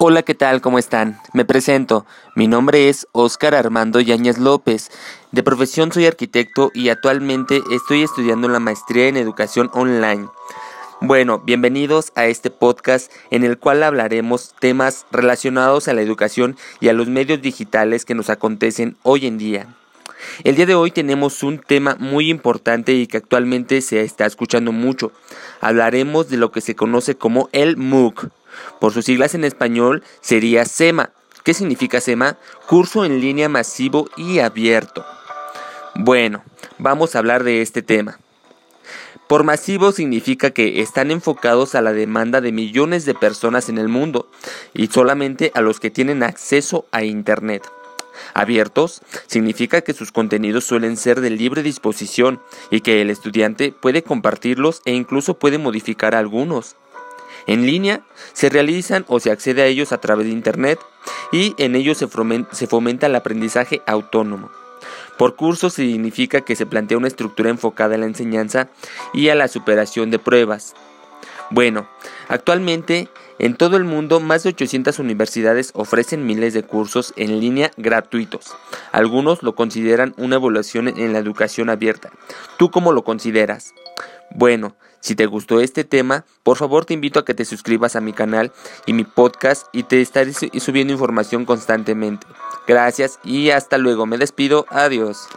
Hola, ¿qué tal? ¿Cómo están? Me presento. Mi nombre es Óscar Armando Yáñez López. De profesión soy arquitecto y actualmente estoy estudiando la maestría en educación online. Bueno, bienvenidos a este podcast en el cual hablaremos temas relacionados a la educación y a los medios digitales que nos acontecen hoy en día. El día de hoy tenemos un tema muy importante y que actualmente se está escuchando mucho. Hablaremos de lo que se conoce como el MOOC por sus siglas en español sería SEMA. ¿Qué significa SEMA? Curso en línea masivo y abierto. Bueno, vamos a hablar de este tema. Por masivo significa que están enfocados a la demanda de millones de personas en el mundo y solamente a los que tienen acceso a Internet. Abiertos significa que sus contenidos suelen ser de libre disposición y que el estudiante puede compartirlos e incluso puede modificar algunos. En línea se realizan o se accede a ellos a través de Internet y en ellos se fomenta, el aprendizaje autónomo. Por curso significa que se plantea una estructura enfocada en la enseñanza y a la superación de pruebas. Bueno, actualmente en todo el mundo más de 800 universidades ofrecen miles de cursos en línea gratuitos. Algunos lo consideran una evaluación en la educación abierta. ¿Tú cómo lo consideras? Bueno, si te gustó este tema, por favor te invito a que te suscribas a mi canal y mi podcast y te estaré subiendo información constantemente. Gracias y hasta luego. Me despido. Adiós.